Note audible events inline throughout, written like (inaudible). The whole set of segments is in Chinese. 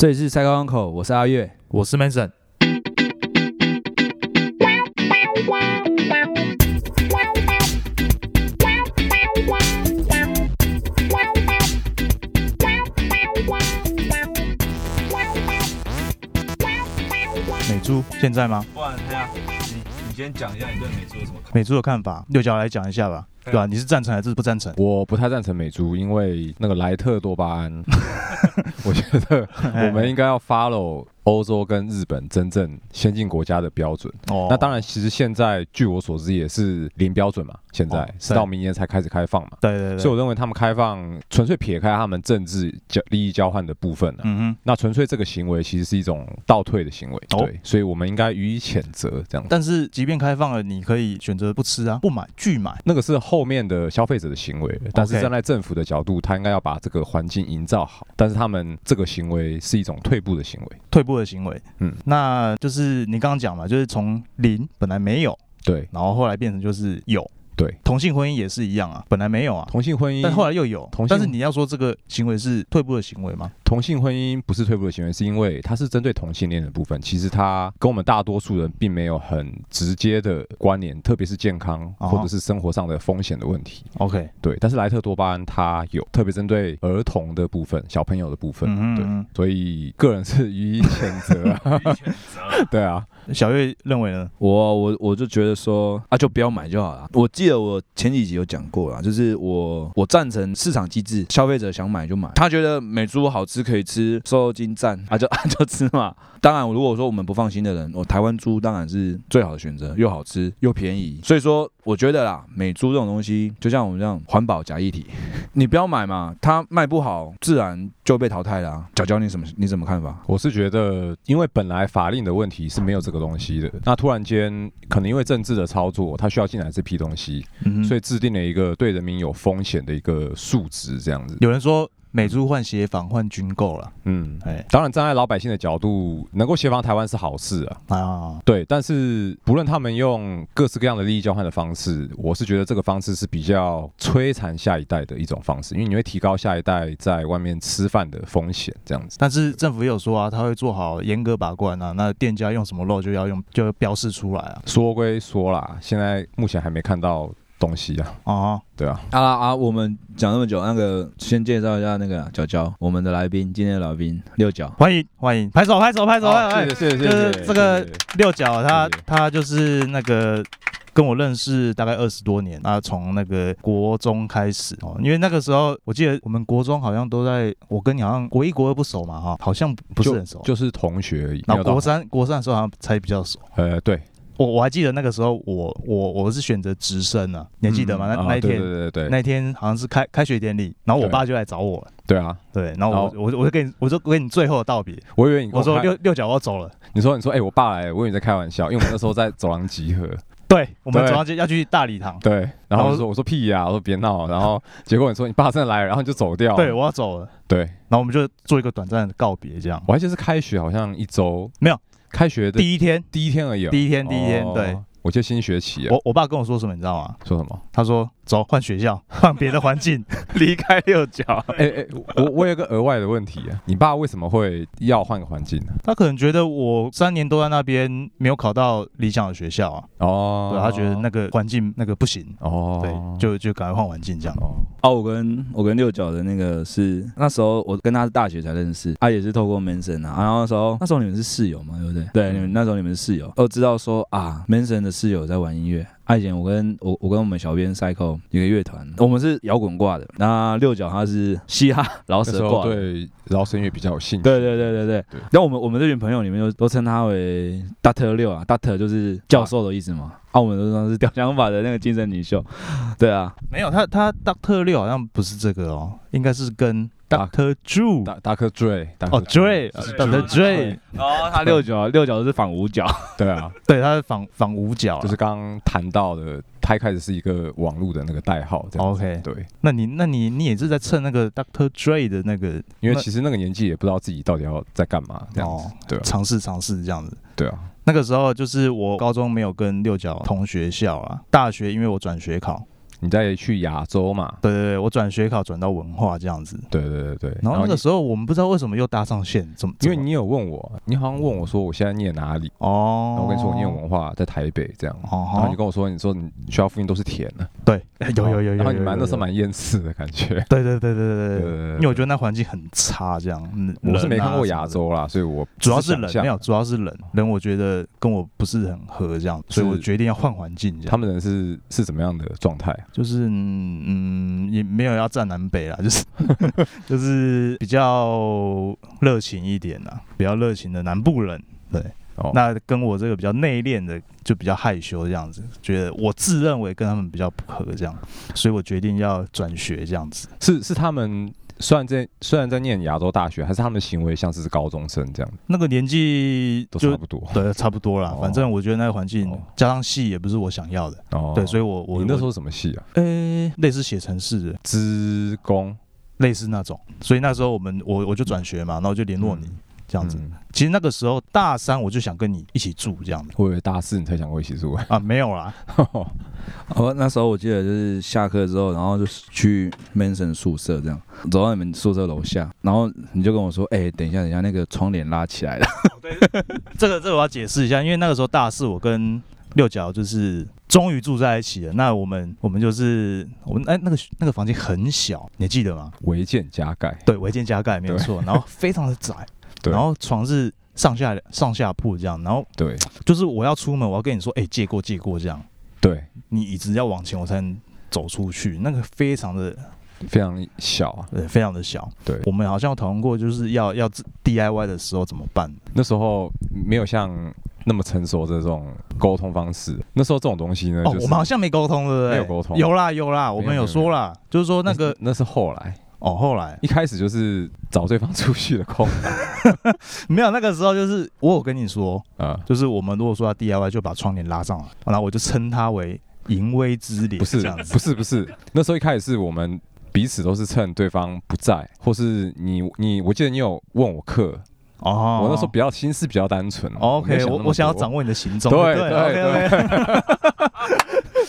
这里是赛高港口，我是阿月。我是 Mason。美珠现在吗？不然这样，你你先讲一下你对美珠有什么看法？美珠的看法，六角来讲一下吧，对吧、你是赞成还是不赞成？我不太赞成美猪，因为那个莱特多巴胺，(laughs) 我觉得 (laughs) 我们应该要 follow 欧洲跟日本真正先进国家的标准。哦那当然，其实现在据我所知也是零标准嘛，现在哦是到明年才开始开放嘛。对对对，所以我认为他们开放纯粹撇开他们政治交利益交换的部分呢、嗯哼。那纯粹这个行为其实是一种倒退的行为，哦对，所以我们应该予以谴责。这样，但是即便开放了，你可以选择不吃啊，不买拒买。那个是后面的消费者的行为，但是站在政府的角度，他应该要把这个环境营造好。但是他们这个行为是一种退步的行为，退步的行为，嗯，那就是你刚刚讲嘛，就是从零本来没有，对。然后后来变成就是有，对。同性婚姻也是一样啊，本来没有啊，同性婚姻，但后来又有同，性但是你要说这个行为是退步的行为吗？同性婚姻不是退步的行为，是因为它是针对同性恋的部分，其实它跟我们大多数人并没有很直接的关联，特别是健康哦或者是生活上的风险的问题。OK，对，但是莱特多巴胺它有特别针对儿童的部分、小朋友的部分，对，嗯嗯所以个人是予以谴责啊。(laughs) 对啊，嗯，小月认为呢？我我我就觉得说啊，就不要买就好了。我记得我前几集有讲过啦，就是我我赞成市场机制，消费者想买就买。他觉得美猪好吃可以吃，瘦肉精赞啊就 (laughs) 啊就吃嘛。当然，如果说我们不放心的人，我台湾猪当然是最好的选择，又好吃又便宜。所以说，我觉得啦，美猪这种东西，就像我们这样环保假议题，(laughs) 你不要买嘛，它卖不好，自然就被淘汰啦、角角，你怎么你怎么看法？我是觉得，因为本来法令的问题是没有这个东西的，那突然间可能因为政治的操作，他需要进来这批东西，嗯，所以制定了一个对人民有风险的一个数值，这样子。有人说美猪换协防换军购了，嗯，哎当然站在老百姓的角度，能够协防台湾是好事啊。啊，对，但是不论他们用各式各样的利益交换的方式，我是觉得这个方式是比较摧残下一代的一种方式，因为你会提高下一代在外面吃饭的风险，这样子。但是政府也有说啊，他会做好严格把关啊，那店家用什么肉就要用，就要标示出来啊。说归说啦，现在目前还没看到东西啊。哦，对啊，啊啊！我们讲那么久，那个先介绍一下那个角角，我们的来宾，今天的来宾六角。欢迎欢迎，拍手拍手拍手！谢谢谢谢就是谢谢这个谢谢六角他谢谢他就是那个跟我认识大概二十多年，啊，从那个国中开始哦，因为那个时候我记得我们国中好像都在，我跟你好像国一国二不熟嘛哈，好像不是很熟。就是同学而已。然后没有到国三国三的时候好像才比较熟。呃，对，我我还记得那个时候我我我是选择直升啊，你还记得吗？那那一天对对对那一天好像是开开学典礼，然后我爸就来找我了。对啊，对，然后我然我我就跟你我就跟你最后的道别，我以为你我说六六角我要走了。你说你说哎、我爸来了，我以为你在开玩笑，因为我们那时候在走廊集合，(laughs) 对，我们对早上就要去大礼堂。对，然后我就说我说屁呀、我说别闹，然后结果你说你爸真的来了，然后你就走掉，对，我要走了。对，然后我们就做一个短暂的告别，这样。我还记得是开学好像一周没有开学的第一天，第一天而已、哦，第一天，第一天，哦对，我就新学期啊，我我爸跟我说什么，你知道吗？说什么？他说：“走，换学校，(laughs) 换别的环境，(laughs) 离开六角。哎哎、我我有个额外的问题啊，你爸为什么会要换个环境呢？”他可能觉得我三年都在那边，没有考到理想的学校啊，哦，对他觉得那个环境那个不行，哦，对，就就赶快换环境这样。哦，哦，我跟我跟六角的那个是那时候我跟他是大学才认识，他也是透过 Manson 啊，然后那时候那时候你们是室友嘛，对不对？对，你们那时候你们是室友，都知道说啊，Manson 的室友在玩音乐。啊以前我跟我我跟我们小编 Cycle 一个乐团，我们是摇滚挂的，那六角他是嘻哈饶那时候舌挂。对饶舌音乐比较有兴趣，对对对对对对。然后我们我们这群朋友里面都都称他为 Doctor 六啊，Doctor 就是教授的意思嘛。啊，我们都说是屌想法的那个精神领袖。对啊，没有，他他 Doctor 六好像不是这个哦，应该是跟颗 Dre，哦 Dre Doctor Dre，哦，他六角六角是仿五角。(laughs) 对啊，对，他是仿仿五角啊，就是刚刚谈到的，他一开始是一个网络的那个代号，OK。对，那你那你你也是在蹭那个 Doctor Dre 的那个因为其实那个年纪也不知道自己到底要在干嘛，这样子，哦对啊，尝试尝试这样子。对啊，那个时候就是我高中没有跟六角同学校啊，大学因为我转学考，你再去亚洲嘛，对对对，我转学考转到文化这样子。对对对对，然后那个时候我们不知道为什么又搭上线，怎么？因为你有问我，你好像问我说我现在念哪里，哦然，后我跟你说我念文化在台北这样，哦然后你跟我说你说你学校附近都是田的，对，(laughs) 有有有有，然后你蛮那时候蛮厌世的感觉。对对对对对对因为我觉得那环境很差，这样。嗯我是没看过亚洲啦，所以我主要是人，只想象没有，主要是冷，冷我觉得跟我不是很合，这样，所以我决定要换环境。他们人是是怎么样的状态啊？就是嗯嗯，也没有要站南北啦，(laughs) 就是 (laughs) 就是比较热情一点啦，比较热情的南部人。对，哦，那跟我这个比较内敛的就比较害羞这样子，觉得我自认为跟他们比较不合这样，所以我决定要转学这样子。是是他们虽然在虽然在念亚洲大学，还是他们的行为像是高中生这样，那个年纪就都差不多。对差不多啦，哦。反正我觉得那个环境哦。加上戏也不是我想要的，哦。对，所以我我你那时候什么戏啊？呃类似写程式的，职工。类似那种，所以那时候我们我我就转学嘛，然后就联络你。这样子，嗯其实那个时候大三我就想跟你一起住这样子我以为大四你才想过一起住。啊，没有啦，(laughs) 哦，那时候我记得就是下课之后，然后就去 Manson 宿舍这样，走到你们宿舍楼下，然后你就跟我说，哎、等一下，等一下，那个窗帘拉起来了。(laughs) 这个这个我要解释一下，因为那个时候大四我跟六角就是终于住在一起了。那我们我们就是我们哎那个那个房间很小，你还记得吗？违建加盖，对，违建加盖没有错，然后非常的窄，对然后床是上下上下铺这样，然后对就是我要出门，我要跟你说，哎、借过借过这样，对，你椅子要往前我才能走出去，那个非常的非常小啊。对，非常的小。对我们好像有讨论过，就是要要 DIY 的时候怎么办？那时候没有像那么成熟的这种沟通方式。那时候这种东西呢，哦，就是我们好像没沟通，对不对？没有沟通有啦有啦，我们有说啦，就是说那个那是后来，哦，后来一开始就是找对方出去的空 (laughs) 没有，那个时候就是我有跟你说，啊，就是我们如果说要 DIY，就把窗帘拉上来，然后我就称它为淫威之帘，不是这样子不是不是，那时候一开始是我们彼此都是趁对方不在，或是你你，我记得你有问我课，哦。我那时候比较心思比较单纯。哦 OK，我我想要掌握你的行踪，对对对。(laughs)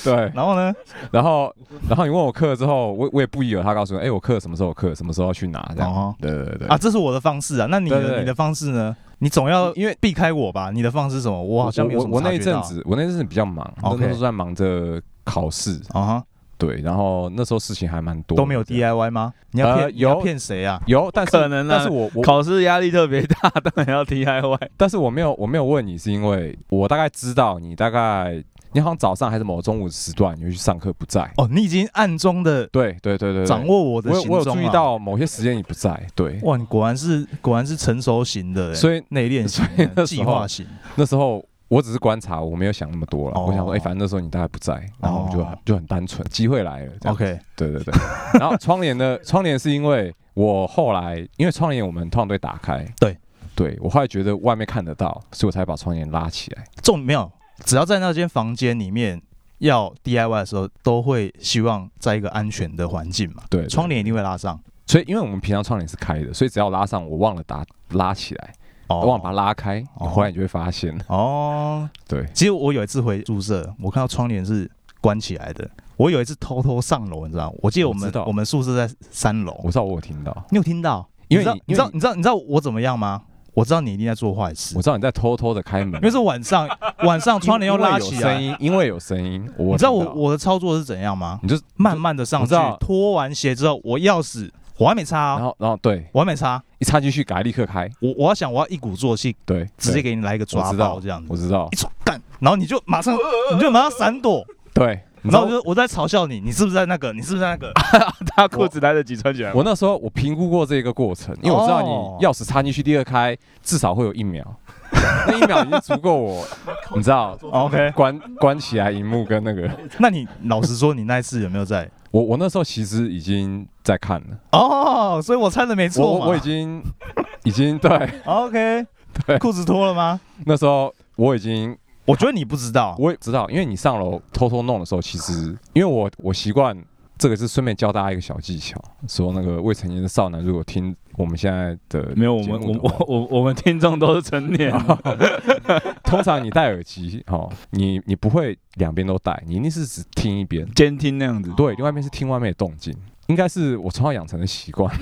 对，然后呢？然后然后你问我课之后，我我也不疑有他告诉我，哎，我课什么时候有课，什么时候要去拿这哦样。对对对啊，这是我的方式啊。那你你的方式呢？你总要因为避开我吧？你的方式是什么？我好像没有我我我那阵子，我那一阵子比较忙，那时候在忙着考试，啊哈，对，然后那时候事情还蛮多，都没有 DIY 吗？你要呃骗你要有骗谁啊？有，但是可能啊但是我我考试压力特别大，(laughs) 当然要 DIY。但是我没有我没有问你，是因为我大概知道你大概你好像早上还是某中午时段你会去上课不在。哦，你已经暗中的对对对对，掌握我的行我有注意。到某些时间你不在，对，哇，你果然是果然是成熟型的欸，所以内敛型计划型。那时候我只是观察，我没有想那么多了。哦我想说，哎、反正那时候你大概不在，然后我就很就很单纯，机会来了。OK，对对对。(laughs) 然后窗帘呢，窗帘是因为我后来，因为窗帘我们通常都打开，对对我后来觉得外面看得到，所以我才把窗帘拉起来。重没有，只要在那间房间里面要 DIY 的时候，都会希望在一个安全的环境嘛。对，对窗帘一定会拉上。所以因为我们平常窗帘是开的，所以只要拉上，我忘了打拉起来，哦我忘了把它拉开，哦后来你就会发现，哦，对，其实我有一次回宿舍，我看到窗帘是关起来的。我有一次偷偷上楼，你知道吗？我记得我们我我们宿舍在三楼我，知道我有听到，你有听到？因为你知道你知道你知道我怎么样吗？我知道你一定在做坏事。我，知道你在偷偷的开门，因为是晚上，(laughs) 晚上窗帘又拉起来。因为有声音，因为有声音，我你知道我我的操作是怎样吗？你就慢慢的上去脱完鞋之后，我钥匙我还没插哦，然后然后对，我还没插，一插进去，给它立刻开，我我要想我要一鼓作气，对，直接给你来一个抓我知道爆这样子，我知道。一，抓干，然后你就马上你就马上闪躲，对，然后道我就我在嘲笑你，你是不是在那个？你是不是在那个？(laughs) 他裤子来得及穿起来吗。我那时候我评估过这个过程，因为我知道哦你钥匙插进去，第二开至少会有一秒，(laughs) 那一秒已经足够我，(laughs) 你知道 OK，关关起来荧幕跟那个，那你老实说，你那一次有没有在？我我那时候其实已经在看了，哦，所以我猜的没错嘛。我我已经已经对 OK，对裤子脱了吗？那时候我已经我觉得你不知道。我也知道，因为你上楼偷偷弄的时候，其实因为我我习惯这个是顺便教大家一个小技巧，说那个未成年的少男如果听我们现在的没有，我们我我我我们听众都是成年，(laughs) 通常你戴耳机哦，你你不会两边都戴，你一定是只听一边，监听那样子。对，另外一边是听外面的动静，应该是我从小养成的习惯。(laughs)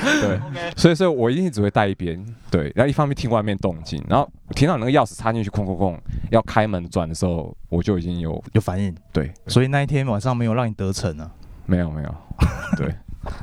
对，(laughs) 所以所以我一定只会带一边，对，然后一方面听外面动静，然后听到你那个钥匙插进去，哐哐哐，要开门转的时候，我就已经有有反应，对，所以那一天晚上没有让你得逞啊。没有没有，(laughs) 对，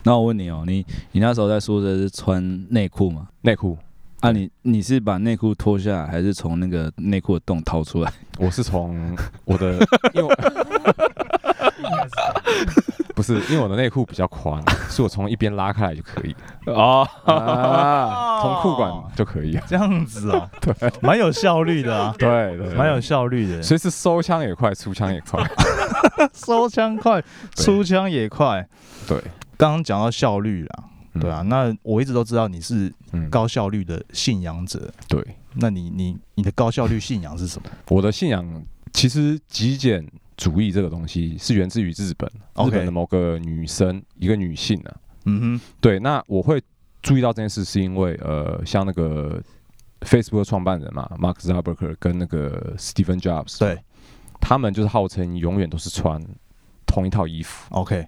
那我问你哦，你你那时候在宿舍是穿内裤吗？内裤。啊你，你是把内裤脱下来，还是从那个内裤的洞掏出来？我是从我的，因为我 (laughs) 不是因为我的内裤比较宽，(laughs) 所以我从一边拉开来就可以，哦，啊，从裤管就可以，这样子啊，(laughs) 对，蛮有效率的啊，对对，蛮有效率的。所以是收枪也快，出枪也快，收枪快，出枪也快。对，刚刚讲到效率啦，嗯。对啊，，那我一直都知道你是嗯，高效率的信仰者，对，那你你你的高效率信仰是什么？我的信仰其实极简主义这个东西是源自于日本，日本的某个女生，一个女性啊，嗯哼对，那我会注意到这件事，是因为呃，像那个 Facebook 的创办人嘛，Mark Zuckerberg 跟那个 Stephen Jobs，对，他们就是号称永远都是穿同一套衣服，，OK。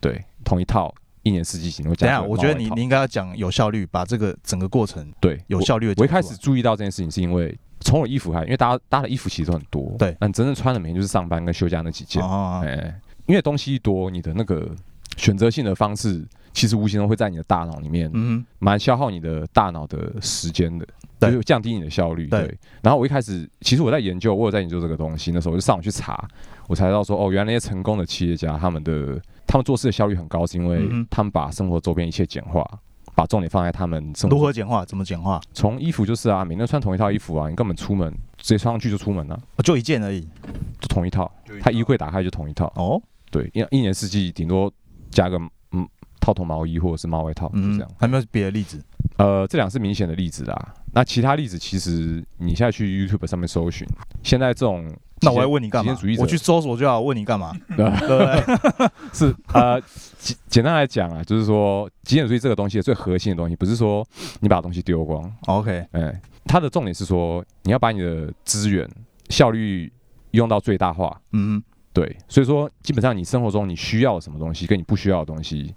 对，同一套，一年四季型。我等一下，我觉得你你应该要讲有效率，把这个整个过程对有效率的。我一开始注意到这件事情，是因为从我衣服开始，因为大家大家的衣服其实都很多，对。那你真正穿的每天就是上班跟休假那几件，哦，哎、因为东西一多，你的那个选择性的方式，其实无形中会在你的大脑里面嗯蛮消耗你的大脑的时间的，对。就是降低你的效率。对。对。然后我一开始，其实我在研究，我有在研究这个东西，那时候我就上网去查，我才知道说，哦，原来那些成功的企业家，他们的他们做事的效率很高，是因为他们把生活周边一切简化。把重点放在他们如何简化？怎么简化？从衣服就是啊，每天穿同一套衣服啊，你根本出门直接穿上去就出门了、哦就一件而已。就同一套。他衣柜打开就同一套，哦，对，一一年四季顶多加个嗯套头毛衣或者是毛外套，就嗯这样。，还没有别的例子？呃，这两是明显的例子啦。那其他例子其实你现在去 YouTube 上面搜寻，现在这种那我还问你干嘛我去搜索就好，问你干嘛？呃 (laughs) 对对？(laughs) 是呃简简单来讲啊，就是说极简主义这个东西的最核心的东西，不是说你把东西丢光，OK，哎、它的重点是说你要把你的资源效率用到最大化。嗯对，所以说基本上你生活中你需要什么东西，跟你不需要的东西，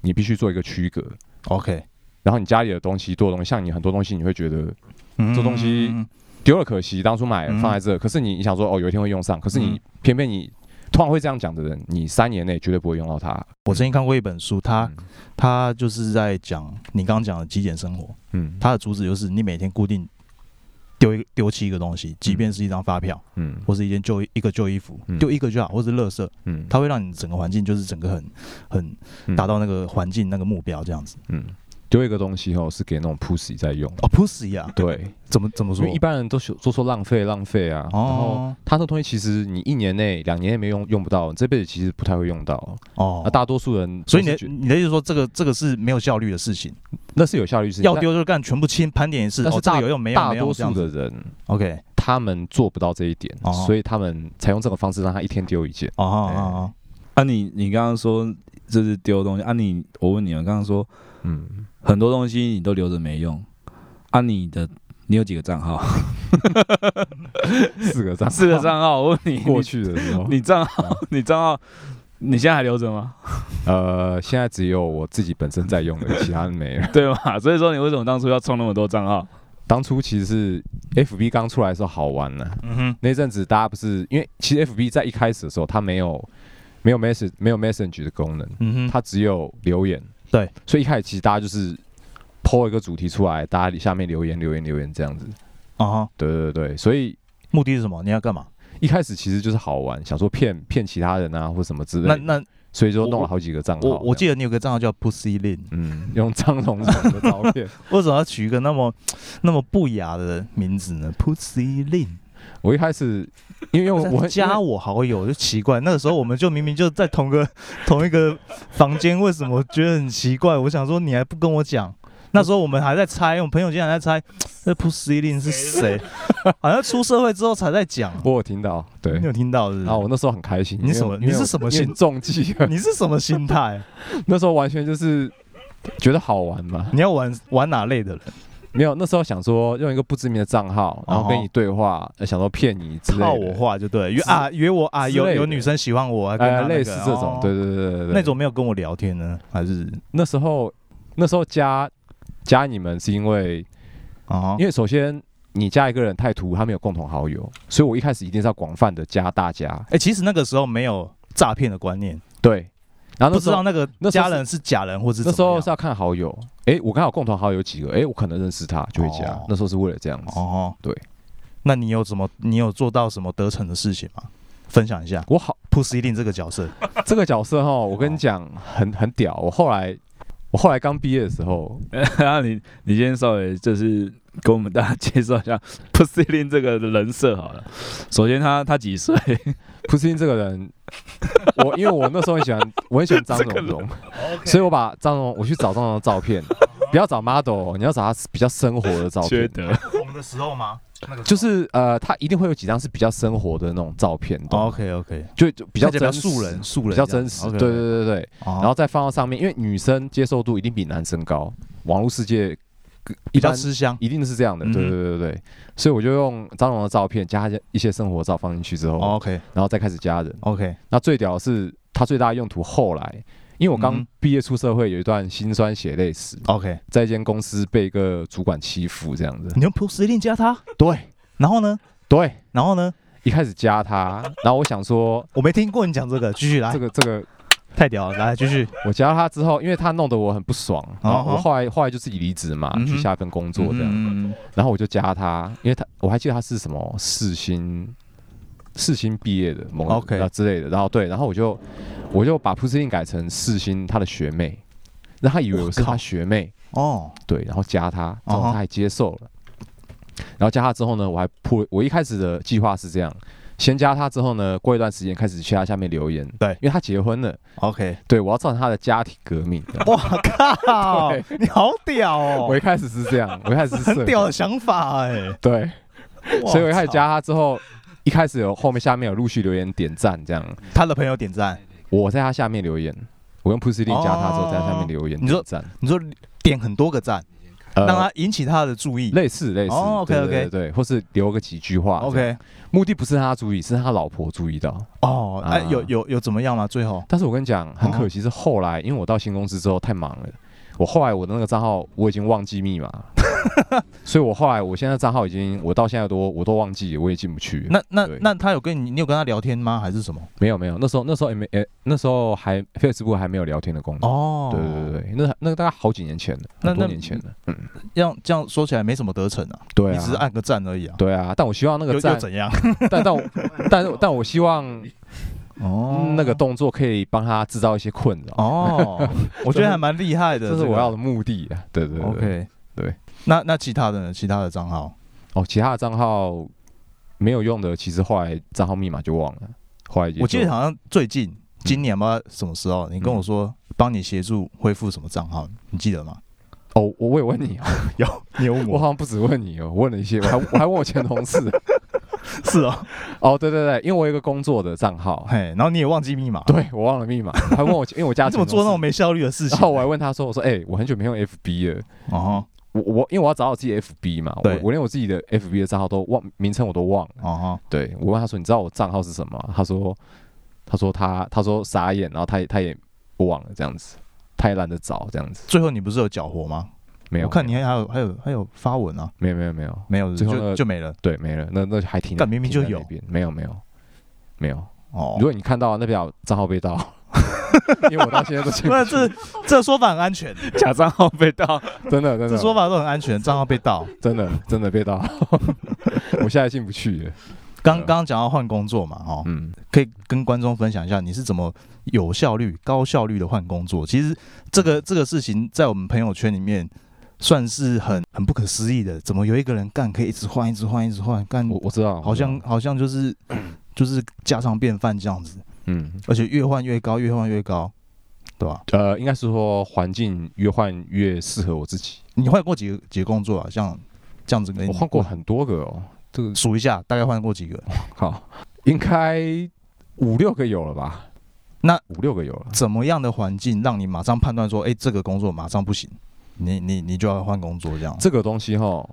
你必须做一个区隔。，OK，然后你家里的东西多的东西，像你很多东西，你会觉得嗯这东西嗯丢了可惜，当初买嗯。放在这，可是你你想说哦有一天会用上，可是嗯。你偏偏你通常会这样讲的人，你三年内绝对不会用到它。我曾经看过一本书，它嗯。它就是在讲你刚刚讲的极简生活，嗯。它的主旨就是你每天固定丢一丢弃一个东西，即便是一张发票嗯。或是一件旧一个旧衣服嗯，丢一个就好，或是垃圾，嗯。它会让你整个环境就是整个很很嗯。达到那个环境那个目标这样子。嗯丢一个东西哦是给那种 pussy 在用。哦，pussy 啊，对，怎么怎么说因为？一般人都说都说浪费浪费啊，然后哦它这东西其实你一年内、两年内没用用不到，你这辈子其实不太会用到。哦那，大多数人都所以你的觉得你的意思说这个这个是没有效率的事情，那是有效率是要丢就干，全部清盘点一次，哦，这但是大个有用没有大多没用这样子。数的人 OK，他们做不到这一点，哦所以他们采用这种方式让他一天丢一件。哦哦哦啊你，你刚刚说这是丢东西啊你，我问你啊，刚刚说嗯，很多东西你都留着没用，啊你的你有几个账号？(laughs) 四个账四个账号，我问你，过去的时候，你你账号你账号你现在还留着吗？呃，现在只有我自己本身在用的，其他人没了。(laughs) 对吧？所以说你为什么当初要创那么多账号？当初其实是 FB 刚出来的时候好玩呢、嗯哼，那阵子大家不是因为其实 FB 在一开始的时候它没有没有 message 没有 message 的功能，嗯哼，它只有留言。对，所以一开始其实大家就是 po 一个主题出来，大家下面留言留言留言这样子。啊哈，对对对，所以目的是什么？你要干嘛？一开始其实就是好玩，想说骗骗其他人啊或什么之类的，那那所以就弄了好几个账号。我我记得，你有个账号叫 Pussy Lin，嗯，用张荣荣的照片。(laughs) 为什么要取一个那么那么不雅的名字呢？Pussy Lin，我一开始 (laughs) 因为我加我好友就奇怪，那个时候我们就明明就在同个 (laughs) 同一个房间，为什么觉得很奇怪？我想说你还不跟我讲。那时候我们还在猜，我们朋友竟然在猜 (tsk) 这 Pussy Lin 是谁，(laughs) 好像出社会之后才在讲。我有听到，对你，有听到是不是然后我那时候很开心。你什么你是什么心中计了？你是什么心态？那时候完全就是觉得好玩嘛。你要玩玩哪类的人？没有，那时候想说用一个不知名的账号，然后跟哦你对话，呃想说骗你之类的，套我话就对，约啊约我啊，有有女生喜欢我，啊跟他呃，那个类似这种，哦对对对对对，那种没有跟我聊天呢，还是？那时候那时候加加你们是因为，啊因为首先你加一个人太突兀，他没有共同好友，所以我一开始一定是要广泛的加大家，哎，其实那个时候没有诈骗的观念，对，然后不知道那个家人是假人或是那时候是要看好友，诶，我刚好共同好友有几个，诶，我可能认识他就会加哦，那时候是为了这样子。哦，对。那你有什么？你有做到什么得逞的事情吗？分享一下。我好 push 一定这个角色，(laughs) 这个角色哈，我跟你讲很很屌，我后来我后来刚毕业的时候，然 (laughs) 后你你先稍微就是给我们大家介绍一下 p u s i n 这个人设好了。首先他他几岁？普斯汀这个人，我因为我那时候很喜欢，我很喜欢张 (laughs) 荣荣，所以我把张荣，我去找张荣的照片，(laughs) 不要找 model，哦你要找他比较生活的照片，缺德。红的时候吗？那个就是呃，他一定会有几张是比较生活的那种照片，OK OK，就就比较比较真素人，素人比较真实，对对对对对，然然后再放到上面，因为女生接受度一定比男生高，网络世界比一般较吃香。一定是这样的，对对对对对，所以我就用张龙的照片加一些生活照放进去之后，OK。然后再开始加人。OK，那最屌的是它最大的用途，后来因为我刚嗯毕业出社会，有一段辛酸血泪史，OK，在一间公司被一个主管欺负这样子。你用普斯一定加他，对。然后呢？对，然后呢？一开始加他，然后我想说我没听过你讲这个，继续来。这，个这个，太屌了，来继续。我加他之后，因为他弄得我很不爽，然后哦我后来后来就自己离职嘛，嗯去下一份工作这样，嗯，然后我就加他，因为他我还记得他是什么世新世新毕业的某 OK 啊之类的，然后对，然后我就我就把普斯汀改成四星他的学妹，让他以为我是他学妹，哦，对，然后加他，然后他还接受了，然后加他之后呢，我还铺我一开始的计划是这样。先加他之后呢，过一段时间开始去他下面留言，对。因为他结婚了，OK，对我要造成他的家庭革命。(laughs) 哇靠，你好屌哦，我一开始是这样，我一开始是很屌的想，法哎，对，所以我一开始加他之后，一开始有后面下面有陆续留言点赞，这样。他的朋友点赞，我在他下面留言，我用 Pussy 加他之后在他下面留言你说点赞，你说点很多个赞，呃让他引起他的注意。类似类似哦，OK，OK 对对对对，或是留个几句话 OK，目的不是他注意，是他老婆注意到。哦，哎，啊有有有怎么样吗？最后？但是我跟你讲，很哦可惜是后来，因为我到新公司之后太忙了，我后来我的那个账号我已经忘记密码了，(laughs) 所以我后来我现在账号已经我到现在都我都忘记，我也进不去。那那那他有跟你，你有跟他聊天吗？还是什么？没有没有，那时候那时候也没诶，那时候还 Facebook 还没有聊天的功能。哦，对对对对，那那大概好几年前了，很多那那年前了。嗯，这样这样说起来没什么得逞啊，对啊，你只是按个赞而已啊。对啊，但我希望那个赞，怎样？(laughs) 但但我但但我希望哦那个动作可以帮他制造一些困扰，哦，我觉得还蛮厉害的，(laughs) 这是我要的目的啊。对对对 OK，对。那那其他的呢？其他的账号哦，其他的账号没有用的，其实后来账号密码就忘了，后来我记得好像最近今年吧，什么时候你跟我说帮你协助恢复什么账号，你记得吗？哦，我我也问你哦，(laughs) 有，你有问我好像不止问你哦，我问了一些，我还我还问我前同事。(laughs) 是哦，哦，对对对，因为我有一个工作的账号，嘿，然后你也忘记密码，对我忘了密码，我还问我，因为我家 (laughs) 怎么做那种没？没效率的事情？然后我还问他说：“我说，哎、我很久没用 FB 了，哦我我因为我要找我自己的 FB 嘛，我我连我自己的 FB 的账号都忘，名称我都忘了。哦对我问他说：你知道我账号是什么？他说，他说他他说傻眼，然后他也他也不忘了这样子，他也懒得找这样子，最后你不是有缴活吗？没有，我看你还还有还有还有发文啊，没有没有没有，没有，最后那个就就没了。对，没了，那那还挺，但，明明就有没有没有没有。哦如，果你看到那表账号被盗，(laughs) 因为我到现在都进不那去这这说法很安全，假账号被盗，真的真的。这说法都很安全，账号被盗。真的真的被盗，(laughs) 我现在进不去。了。刚刚刚讲到换工作嘛，哦，嗯，可以跟观众分享一下你是怎么有效率、高效率的换工作。其实这个这个事情在我们朋友圈里面算是很很不可思议的，怎么有一个人干可以一直换、一直换、一直换，干。我我知道，好像好像就是就是家常便饭这样子，嗯而且越换越高，越换越高，对吧？呃，应该是说环境越换越适合我自己。你换过几个几个工作啊？像这样子我换过很多个哦，这个数一下，大概换过几个？(laughs) 好，应该五六个有了吧？那五六个有了。怎么样的环境让你马上判断说，哎、这个工作马上不行，你你你就要换工作这样？这个东西哈，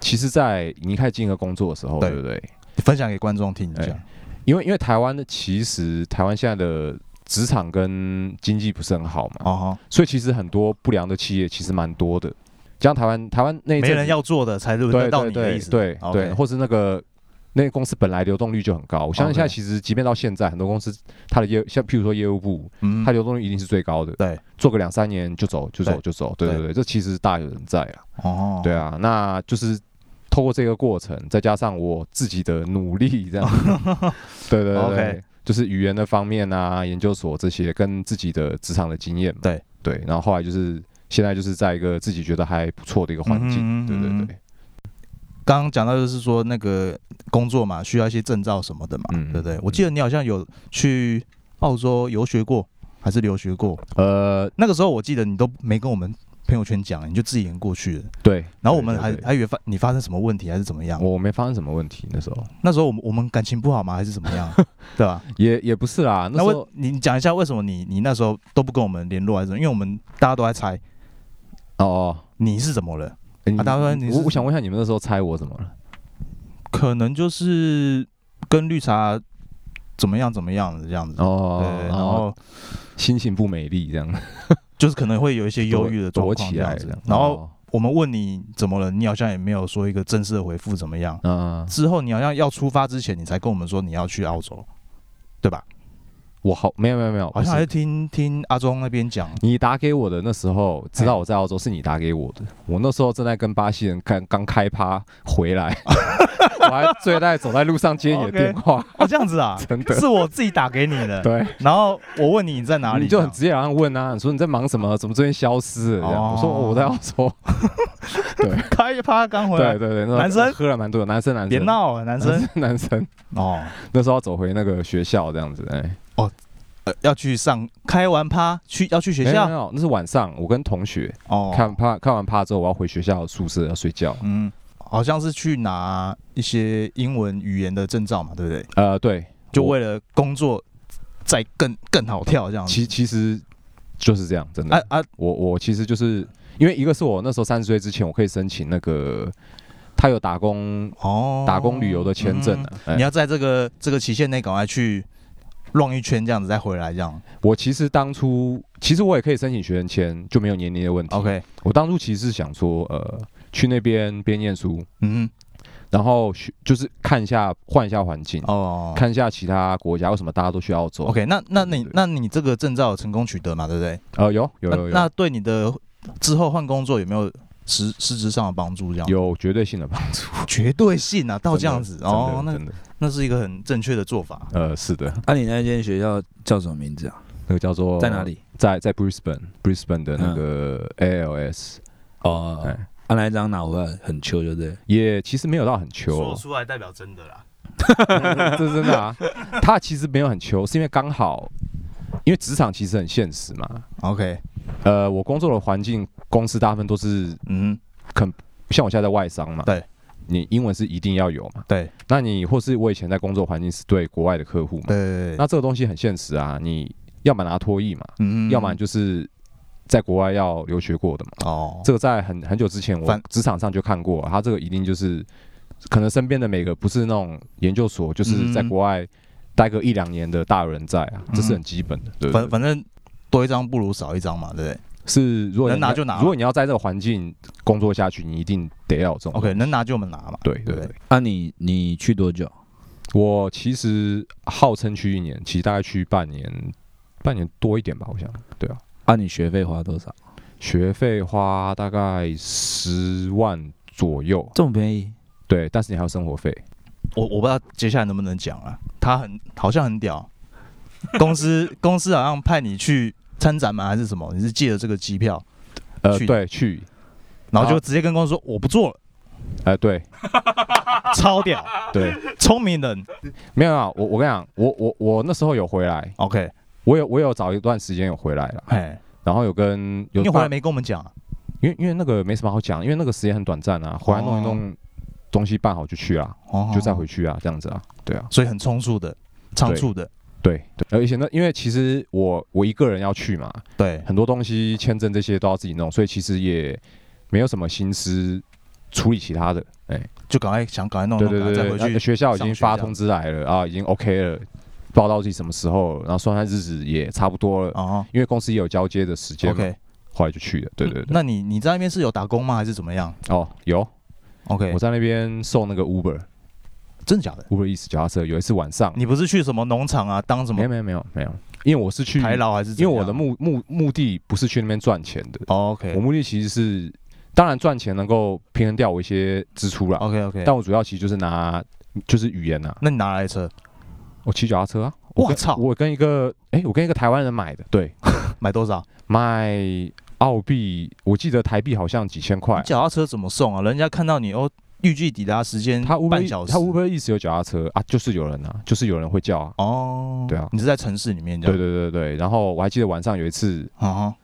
其实，在你一开始进一个工作的时候，对对不对？分享给观众听一下。哎因为因为台湾的其实台湾现在的职场跟经济不是很好嘛，哦，所以其实很多不良的企业其实蛮多的。像台湾台湾那一阵子没人要做的才轮对得到对对你的意思。对对，或是那个那个公司本来流动率就很高，我相信现在其实即便到现在，很多公司它的业像譬如说业务部，嗯它流动率一定是最高的，对，做个两三年就走就走就走，对对对对，这其实大有人在啊，哦，对啊，那就是。透过这个过程，再加上我自己的努力，这样。(laughs) 子，对对对 OK 就是语言的方面啊，研究所这些，跟自己的职场的经验嘛，对。对，然后后来就是现在就是在一个自己觉得还不错的一个环境，嗯哼对对对，刚刚讲到就是说那个工作嘛，需要一些证照什么的嘛，嗯。对不对？我记得你好像有去澳洲游学过，还是留学过？呃，那个时候我记得你都没跟我们朋友圈讲，你就自己人过去了。对，然后我们还还以为发你发生什么问题还是怎么样？我没发生什么问题，那时候那时候我们我们感情不好吗？还是怎么样？(laughs) 对吧？也也不是啦，那那为你讲一下为什么你你那时候都不跟我们联络，还是什么因为我们大家都在猜哦哦，你是怎么了？大哥你我我想问一下，你们那时候猜我怎么了？可能就是跟绿茶怎么样怎么样的这样子。哦对，然后心情不美丽这样，就是可能会有一些忧郁的状况这样子。然后哦我们问你怎么了，你好像也没有说一个正式的回复怎么样。嗯，之后你好像要出发之前，你才跟我们说你要去澳洲，对吧？我好没有没有没有，好像还是听听阿忠那边讲，你打给我的那时候，知道我在澳洲是你打给我的。我那时候正在跟巴西人刚刚开趴回来，(laughs) 我还醉在走在路上接你的电话，哦，这样子啊，(laughs) 真的。是我自己打给你的。对，然后我问你你在哪里，你就很直接然后问啊，你说你在忙什么？怎么最近消失？了？这样，哦我说、哦我在澳洲。(laughs) 对。开趴刚回来。对，对对，男生？喝了蛮多的，男生男生。别闹啊，男生。男生。哦，那时候要走回那个学校这样子，哎，呃要去上开完趴去要去学校没有没有，那是晚上，我跟同学哦，看趴看完趴之后，我要回学校宿舍要睡觉。嗯，好像是去拿一些英文语言的证照嘛，对不对？呃，对，我就为了工作再更更好跳这样子。其其实就是这样，真的。啊啊，我我其实就是因为一个是我那时候三十岁之前，我可以申请那个他有打工哦，打工旅游的签证啊。哎嗯你要在这个这个期限内赶快去乱一圈，这样子再回来，这样。我其实当初其实我也可以申请学生签，就没有年龄的问题。OK，我当初其实是想说，呃，去那边边念书，嗯然后学就是看一下换一下环境，哦，看一下其他国家为什么大家都去澳洲。OK，那那你那你这个证照有成功取得嘛？对不对？呃，有有有有那那对你的之后换工作有没有实实质上的帮助？这样有绝对性的帮助。绝对性啊，到这样子哦，那那是一个很正确的做法。呃是的，啊，你那间学校叫什么名字啊？那个叫做在哪？里？在在 Brisbane Brisbane 的那个 ALS，哦，哎啊，那一张拿回来很秋，对不对？也其实没有到很秋，出来代表真的啦。(laughs) 这是真的啊。他其实没有很秋，是因为刚好，因为职场其实很现实嘛。OK，呃，我工作的环境，公司大部分都是嗯，像我现在在外商嘛，对，你英文是一定要有嘛。对。那你或是我以前在工作环境是对国外的客户嘛，对那这个东西很现实啊，你要么拿脱译嘛，嗯要么就是在国外要留学过的嘛。哦，这个在很很久之前我反职场上就看过，他这个一定就是可能身边的每个不是那种研究所，就是在嗯国外待个一两年的大有人在啊，这是很基本的，对？反反正多一张不如少一张嘛，对不对是如果你要能拿就拿如果你要在这个环境工作下去，你一定得要有这种？OK，能拿就我们拿嘛。对对对那。啊你，你去多久？我其实号称去一年，其实大概去半年，半年多一点吧，我想。对啊，啊，你学费花多少？学费花大概十万左右，这么便宜？对，但是你还有生活费。我我不知道接下来能不能讲啊，他很好像很屌，公司公司好像派你去参展吗？还是什么？你是借了这个机票，呃，对，去，然后就直接跟公司说我不做了，呃，对。(laughs) 超屌，对，聪明人。没有啊，我我跟你讲，我我我那时候有回来，OK，我有我有找一段时间有回来了，哎，然后有跟有你回来没跟我们讲啊？因为因为那个没什么好讲，因为那个时间很短暂啊，回来弄一弄东西办好就去啊，哦。就再回，去啊，这样子啊，对啊，所以很匆促的，仓促的。对对，而且那，因为其实我我一个人要去嘛，对，很多东西签证这些都要自己弄，所以其实也没有什么心思处理其他的。哎，就赶快想赶快弄弄，对对对学校已经发通知来了啊，已经 OK 了，不知道到底什么时候，然后算算日子也差不多了，哦因为公司也有交接的时间嘛，，OK，后来就去了。对对对，那你你在那边是有打工吗？还是怎么样哦有，？OK，我在那边送那个 Uber 真的假的？Uber 意思脚踏车，有一次晚上，你不是去什么农场啊，当什么没有没有没有没有，因为我是去，台劳还是？因为我的目目目的不是去那边赚钱的，，OK 我目的其实是，当然赚钱能够平衡掉我一些支出啦，OK OK，但我主要其实就是拿就是语言呐、啊，那你拿来的车？我骑脚踏车啊，我跟我操我跟一个哎、我跟一个台湾人买的，对，(laughs) 买多少？买澳币，我记得台币好像几千块。脚踏车怎么送啊？人家看到你哦，预计抵达时间他 Uber 半小时。他 Uber 意思有脚踏车啊，就是有人啊，就是有人会叫啊。哦，对啊你是在城市里面这对样？对对对，然后我还记得晚上有一次，啊，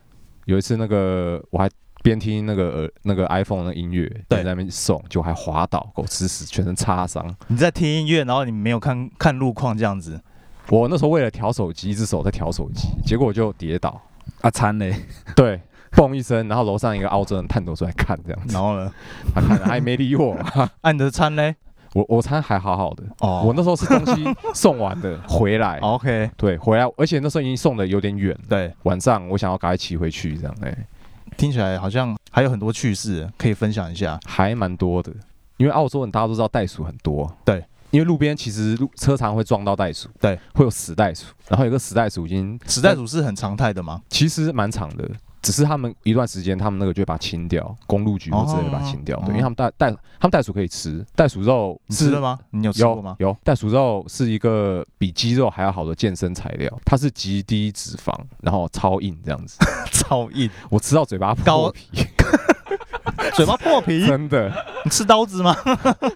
有一次那个我还边听那个呃那个 iPhone 的音乐，对在那边送，就还滑倒，狗吃屎，全身擦伤。你在听音乐，然后你没有看看路况这样子。我那时候为了调手机，一只手在调手机，结果我就跌倒，啊惨嘞，对，嘣一声，然后楼上一个澳洲人探头出来看，这样子，然后呢，他看了，他也没理我，(laughs) 按的餐嘞？我我餐还好好的，哦。我那时候是东西送完的 (laughs) 回来，OK，对，回来，而且那时候已经送的有点远，对，晚上我想要赶快骑回去，这样，哎，听起来好像还有很多趣事可以分享一下。还蛮多的，因为澳洲人大家都知道袋鼠很多，对，因为路边其实路车常会撞到袋鼠，对，会有死袋鼠，然后有个死袋鼠已经死袋鼠是很常态的吗？其实蛮长的，只是他们一段时间，他们那个就会把它清掉，公路局或之类的把它清掉，哦对，因为他们袋袋他们袋鼠可以吃，袋鼠肉你吃了吗？你有吃过有吗？有，袋鼠肉是一个比鸡肉还要好的健身材料，它是极低脂肪，然后超硬这样子，(laughs) 超硬，我吃到嘴巴破皮，(laughs) 嘴巴破皮，(laughs) 真的你吃刀子吗？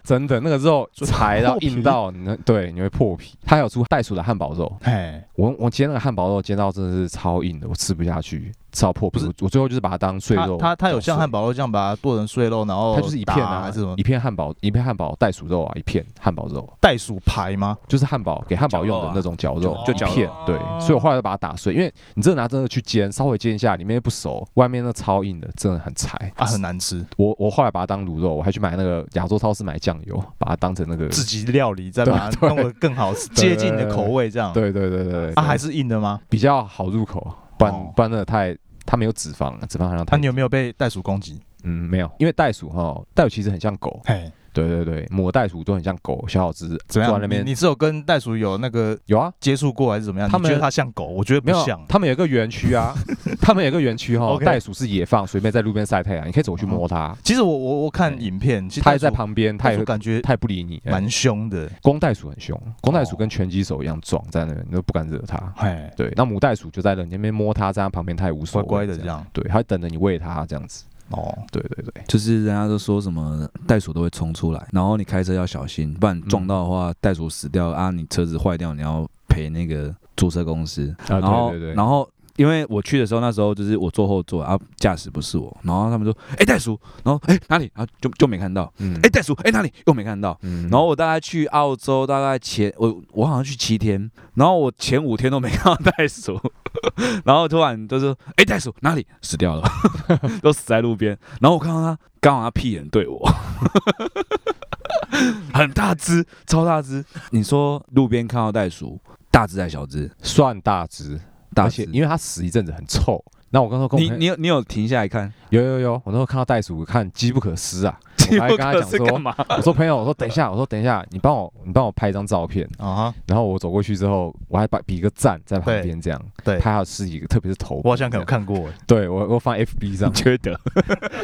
真的那个肉嘴巴踩到硬到你那对你会破皮。它还有出袋鼠的汉堡肉，哎，我我煎那个汉堡肉煎到真的是超硬的，我吃不下去，吃到破皮。不是我我最后就是把它当碎肉它它它有像汉堡。肉这样把它剁成碎肉，然后它就是一片打啊，还是什么一片汉堡，一片汉堡袋鼠肉啊，一片汉堡肉，袋鼠排吗？就是汉堡给汉堡用的那种绞肉，就一片。对，所以我后来就把它打碎，因为你真的拿真的去煎，稍微煎一下，里面不熟，外面那超硬的，真的很柴啊，很。难吃，我我后来把它当卤肉，我还去买那个亚洲超市买酱油，把它当成那个。自己料理再把它对弄得更好 (laughs) 吃，接近你的口味这样。对对对对对，啊，还是硬的吗？比较好入口，不然哦不然真的太它没有脂肪，脂肪含量太那你有没有被袋鼠攻击？嗯没有，因为袋鼠哈，袋鼠其实很像狗，嘿，对对对，母袋鼠都很像狗，小小只，怎么样？那边你你是有跟袋鼠有那个有啊，接触过还是怎么样？他们觉得它像狗？我觉得不没有像，。他们有一个园区啊，他们有一个园区哈，袋鼠是野放，随便在路边晒太阳，你可以走去摸它，其实我我我看影片，其实它也在旁边，它也感觉它也不理你，蛮凶的。公袋鼠很凶，公袋鼠跟拳击手一样壮，在那你都不敢惹它。嘿，对，那母袋鼠就在人那边摸它，在它旁边它也无所谓，乖乖的这。样。对，它等着你喂它这样子。哦，对对对，就是人家都说什么袋鼠都会冲出来，然后你开车要小心，不然撞到的话，袋鼠死掉啊，你车子坏掉，你要赔那个租车公司。啊然后对对对，然后因为我去的时候，那时候就是我坐后座啊，驾驶不是我，然后他们说，哎、袋鼠，然后哎、哪里，然后就就没看到，嗯哎、袋鼠，哎、哪里？又没看到。嗯。然后我大概去澳洲，大概前我我好像去七天，然后我前五天都没看到袋鼠，(laughs) 然后突然就是：“哎、袋鼠哪里？死掉了？(laughs) 都死在路边。”然后我看到它，刚好它屁眼对我，(laughs) 很大只，超大只。你说路边看到袋鼠，大只还是小只？算大只，大只而且。因为它死一阵子很臭。那我刚刚跟你你有你有停下来看？有有有，我那时候看到袋鼠，看机不可失啊！我还跟他讲说干嘛？我说朋友，我说等一下，我说等一下，你帮我你帮我拍一张照片。啊哈，然后我走过去之后，我还把比一个赞在旁边这样，对，拍它的尸体，特别是头。我好像可能看过，对我我放 FB 上，缺 (laughs) 德。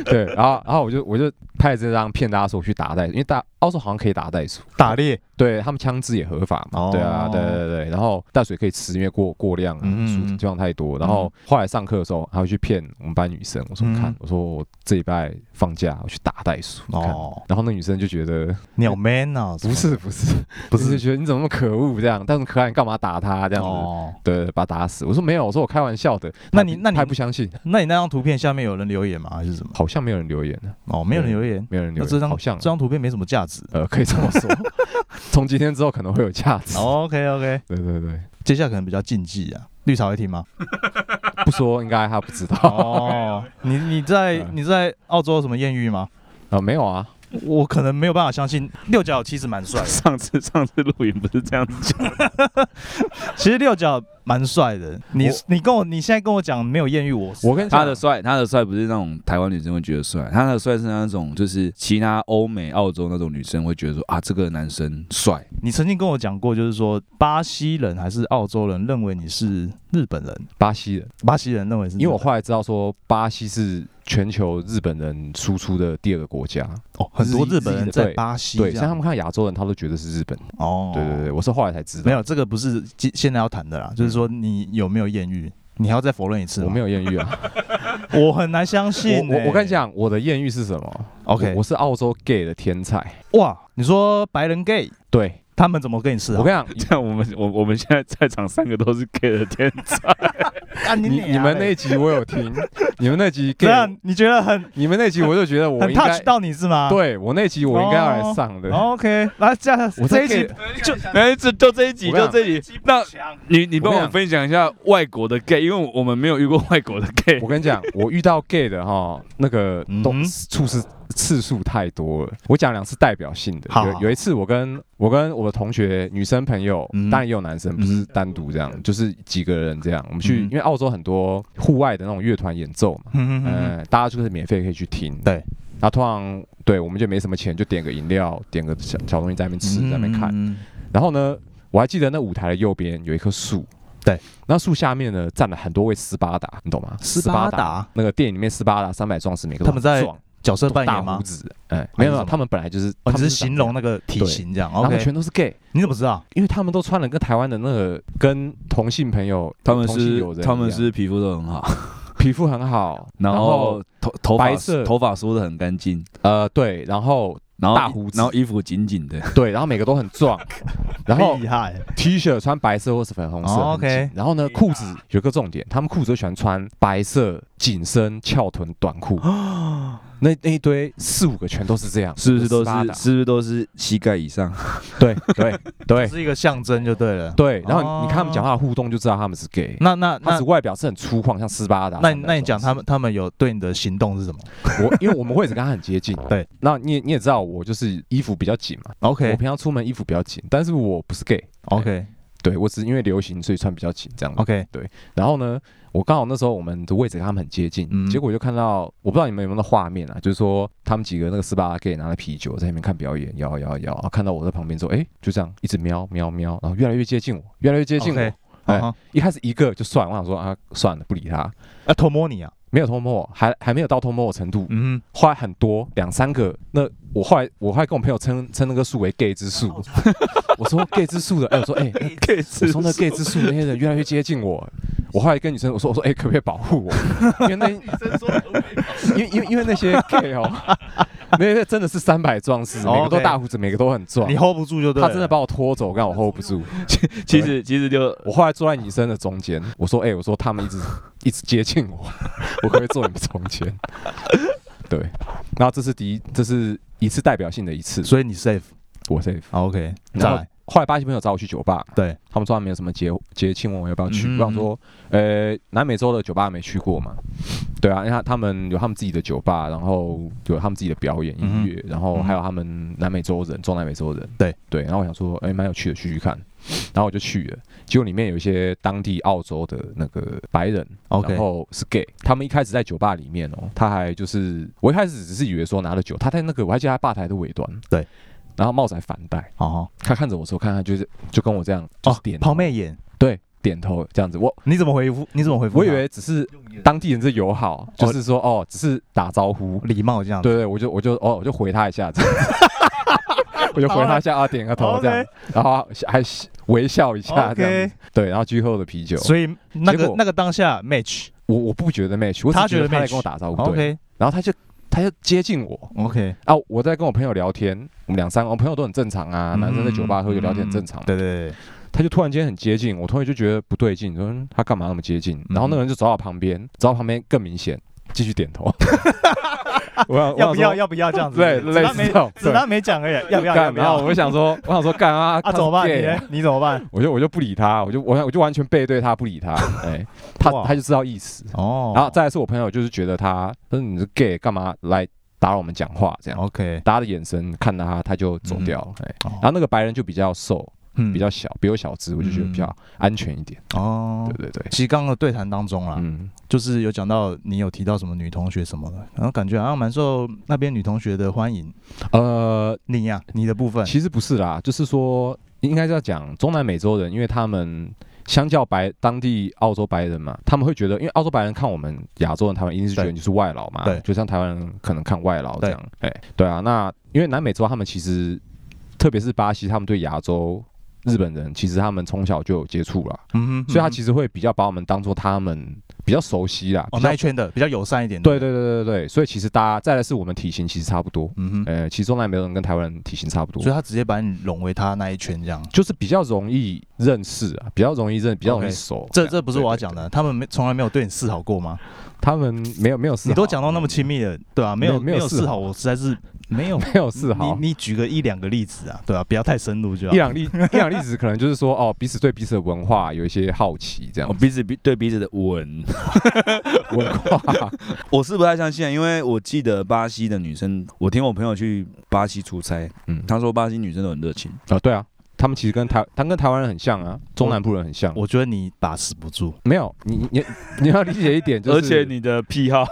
对，然后然后我就我就拍了这张骗大家说我去打袋鼠，因为大澳洲好像可以打袋鼠，打猎，对他们枪支也合法嘛，哦对啊，对对对，然后袋鼠也可以吃，因为过过量啊，嗯数量太多。然后后来上课的时候，还会去骗我们班女生，我说嗯看，我说我这礼拜放假我去打袋鼠，看哦，然后那女生就觉得鸟 man 啊，不是不是 (laughs) 不是是觉得你怎么那么可恶这样，但是可爱你干嘛打他这样子？哦，对，把他打死。我说没有，我说我开玩笑的。那你那你还不相信？那你那张图片下面有人留言吗？还是什么？好像没有人留言呢，哦，没有人留言，没有人留言。那这张好像这张图片没什么价值。呃，可以这么说。(laughs) 从今天之后可能会有价值。OK OK，对对对，接下来可能比较禁忌啊。绿茶会听吗？(laughs) 不说应该他不知道哦，你你在嗯你在澳洲有什么艳遇吗？啊，没有啊，我可能没有办法相信六角其实蛮帅的，上次上次录影不是这样子讲，(laughs) 其实六角蛮帅的。你你跟我你现在跟我讲没有艳遇，我我跟你讲他的帅，他的帅不是那种台湾女生会觉得帅，他的帅是那种就是其他欧美、澳洲那种女生会觉得说啊，这个男生帅。你曾经跟我讲过，就是说巴西人还是澳洲人认为你是日本人，巴西人，巴西人认为是因为我后来知道说巴西是全球日本人输出的第二个国家，哦很多日本人在巴西对，像他们看亚洲人，他都觉得是日本。哦，对对对，我是后来才知道，没有这个不是今现在要谈的啦，就是说你有没有艳遇，你还要再否认一次？我没有艳遇啊。(laughs) 我很难相信、(laughs) 我我我跟你讲讲，我的艳遇是什么，OK，我我是澳洲 gay 的天才。哇，你说白人 gay 对，他们怎么跟你示好？我跟你讲，(laughs) 这样我们我我们现在在场三个都是 gay 的天才，(laughs) 干你你们那一集我有听，(laughs) 你们那集这 gay，样你觉得很你们那集我就觉得我很应该 touch 到你是吗？对我那集我应该要来上的。哦，OK，来这样我这一集 gay 哎，这就这一集就这一集，那你你帮我分享一下外国的 gay，因为我们没有遇过外国的 gay 我。跟你讲，我遇到 gay 的哈，那个嗯都处事次数太多了。我讲两次代表性的，好有有一次我跟我跟我的同学女生朋友，嗯。当然也有男生，不是单独这样，就是几个人这样，我们去，嗯。因为澳洲很多户外的那种乐团演奏嘛，嗯嗯嗯呃，大家就是免费可以去听。对，然后通常对我们就没什么钱，就点个饮料，点个小小东西在那边吃，在那边看。嗯然后呢，我还记得那舞台的右边有一棵树，对，那树下面呢站了很多位斯巴达，你懂吗？斯巴达？那个电影里面斯巴达三百壮士，每个都他们在角色扮演吗？大胡？子，哎，没有没有，他们本来就是，哦，只是形容那个体型这样。然后全都是 gay，你怎么知道？因为他们都穿了跟台湾的那个跟同性朋友，他们是他们是皮肤都很好，(laughs) 皮肤很好，然后头头发白色。头发梳的很干净，呃对，然后然后大胡子。然后衣服紧紧的，对，然后每个都很壮，(laughs) 然后厉害，T 恤穿白色或是粉红色 OK 然后呢裤子有个重点，他们裤子都喜欢穿白色紧身翘臀短裤，(gasps) 那那一堆四五个全都是这样，是不是都是是不是都是膝盖以上？对对 (laughs) 对。是一个象征就对了。对，然后你看他们哦讲话的互动就知道他们是 gay，那那那只外表是很粗犷，像斯巴达。那那你讲他们他们有对你的行动是什么？我因为我们位置跟他很接近，(laughs) 对，那你你也知道我就是衣服比较紧嘛，？OK。我平常出门衣服比较紧，但是我不是 gay，OK 对我只是因为流行所以穿比较紧这样。OK，对然后呢，我刚好那时候我们的位置跟他们很接近，嗯结果就看到，我不知道你们有没有那画面啊，就是说他们几个那个斯巴达 gay 拿了啤酒在那边看表演，摇摇摇，然后看到我在旁边之后，哎，就这样一直瞄瞄瞄，然后越来越接近我，越来越接近我。哎好，一开始一个就算，我想说啊，算了，不理他，啊，偷摸你啊，没有偷摸我，还还没有到偷摸我程度。嗯后来很多两三个，那我后来我后来跟我朋友称称那个树为 gay 之树，(laughs) 我说 gay 之树的，哎、我说哎、那 gay 之我说那 gay 之树那些人越来越接近我，我后来跟女生我说我说哎、可不可以保护我？(laughs) 因为那因为因为因为那些 gay 哦，(laughs) 那些真的是三百壮士，哦每个都大胡子，每个都很壮你。hold 不住就对了。他真的把我拖走，我刚好 hold 不住。其实其实就我后来坐在女生的中间，我说：“哎、我说他们一直一直接近我，(laughs) 我可不可以坐你们中间？”对，然后这是第一，这是一次代表性的一次，所以你 safe 我 safe。好 OK，再来后来巴西朋友找我去酒吧，对，他们说他们有什么节节庆，问我要不要去。嗯。我想说，呃，南美洲的酒吧没去过嘛？对啊，因为他他们有他们自己的酒吧，然后有他们自己的表演音乐，然后还有他们南美洲人，中南美洲人。对。对，然后我想说，哎，蛮有趣的，去去看。然后我就去了，结果里面有一些当地澳洲的那个白人然后是 gay，他们一开始在酒吧里面哦，他还就是我一开始只是以为说拿了酒，他在那个我还记得他吧台的尾端，对，然后帽子还反戴，好好他看着我说，看他就是就跟我这样，就是点头抛媚眼，对，点头这样子。我你怎么回复？你怎么回复？我以为只是当地人是友好，就是说哦，只是打招呼。礼貌这样子。对对，我就我就哦，我就回他一下，这样 (laughs) 我就回他一下啊，点个头这样然后还微笑一下这样。对，然后最后的啤酒，所以那个那个当下 match 我我不觉得 match，我只他觉得他在 match 跟我打招呼。对，OK 然后他就他就接近我。OK，啊，我在跟我朋友聊天，我们两三个我朋友都很正常啊，男生在酒吧喝酒聊天很正常。嗯对对对，他就突然间很接近，我同学就觉得不对劲，说嗯他干嘛那么接近？然后那个人就走到旁边，走到旁边更明显，继续点头。(laughs) 我想要不要？要不要这样子？对子弹没类似这种子弹没讲而已，要不要？干，不要？然后我就想说，(laughs) 我想说干啊，啊，怎么办？你怎么办？我就我就不理他，我就我我就完全背对他不理他，(laughs) 哎，他他就知道意思。哦，然后再来是我朋友，就是觉得他，他说你是 gay 干嘛来打扰我们讲话这样。OK，大家的眼神看到他，他就走掉了。哎、哦然后那个白人就比较瘦，嗯比较小，比我小只，我就觉得比较安全一点。哦对。对对，其实刚刚的对谈当中啦，嗯，就是有讲到你有提到什么女同学什么的，然后感觉好像蛮受那边女同学的欢迎。呃，你呀、你的部分，其实不是啦，就是说应该是要讲中南美洲人，因为他们相较白当地澳洲白人嘛，他们会觉得，因为澳洲白人看我们亚洲人，他们一定是觉得你是外劳嘛，对就像台湾人可能看外劳这样，哎，对啊，那因为南美洲他们其实，特别是巴西，他们对亚洲。日本人其实他们从小就有接触了，嗯哼，所以他其实会比较把我们当做他们比较熟悉啦，哦那一圈的比较友善一点的。对对对对对，所以其实大家再来是我们体型其实差不多，嗯哼，呃，其实中南美洲人跟台湾人体型差不多。所以，他直接把你融为他那一圈这样。就是比较容易认识啊，比较容易认，比较容易熟。样这这不是我要讲，的，他们没从来没有对你示好过吗？他们没有没有示好，你都讲到那么亲密了，对啊，没有没有示好，我实在是没有 (laughs) 没有示好你。你举个一两个例子啊，对啊，不要太深入就好一。两例一两例子，可能就是说哦，彼此对彼此的文化有一些好奇，这样哦，彼此彼对彼此的文，(laughs) 文化。(laughs) 我是不太相信啊，因为我记得巴西的女生，我听我朋友去巴西出差，嗯，他说巴西女生都很热情，啊，对啊，他们其实跟台，他跟台湾人很像啊，中南部人很像。我觉得你把持不住，没有，你你你要理解一点，就是而且你的癖好，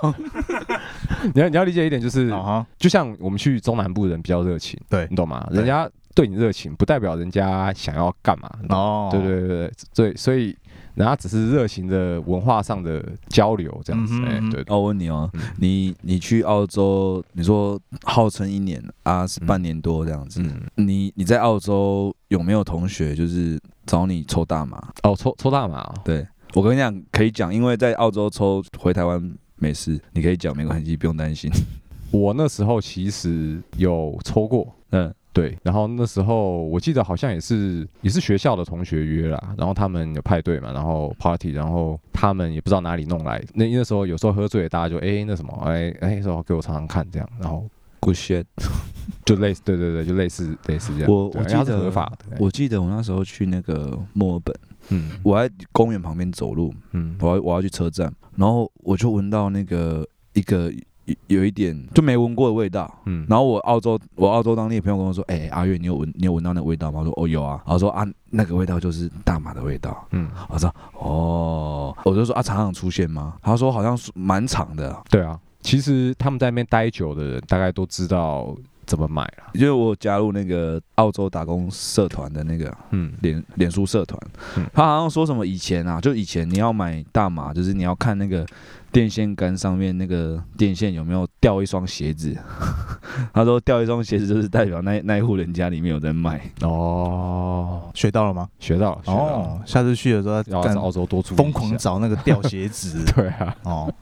(laughs) 你要你要理解一点，就是就像我们去中南部人比较热情，对你懂吗？人家对你热情，不代表人家想要干嘛。哦，对对对对，所以所以人家只是热情的文化上的交流这样子。哎、对我问你哦嗯，你你去澳洲，你说号称一年啊是半年多这样子，嗯，你你在澳洲有没有同学就是找你抽大麻？哦，抽抽大麻、哦，对我跟你讲，可以讲，因为在澳洲抽回台湾没事，你可以讲没关系，不用担心。(laughs) 我那时候其实有抽过。嗯，对，然后那时候我记得好像也是也是学校的同学约啦，然后他们有派对嘛，然后 party，然后他们也不知道哪里弄来，那那时候有时候喝醉，大家就哎那什么哎哎说给我尝尝看这样，然后 Good shit。(laughs) 就类似对对对，就类似类似这样。我我记得合法的，我记得我那时候去那个墨尔本，嗯我在公园旁边走路，嗯我要我要去车站，然后我就闻到那个一个有有一点就没闻过的味道。嗯，然后我澳洲我澳洲当地的朋友跟我说：“哎、阿月，你有闻你有闻到那个味道吗？”我说：“哦，有啊。”然后说：“啊，那个味道就是大麻的味道。嗯”我说：“哦。”我就说：“啊，常常出现吗？”他说：“好像是蛮长的。对啊，其实他们在那边待久的人，大概都知道怎么买了。因为我加入那个澳洲打工社团的那个嗯脸脸书社团嗯，他好像说什么以前啊，就以前你要买大麻，就是你要看那个电线杆上面那个电线有没有掉一双鞋子。(laughs) 他说掉一双鞋子就是代表那那一户人家里面有在卖。哦，学到了吗？学到了，学到了，哦，下次去的时候干要在澳洲多注意疯狂。找那个掉鞋子 (laughs) 对啊，哦。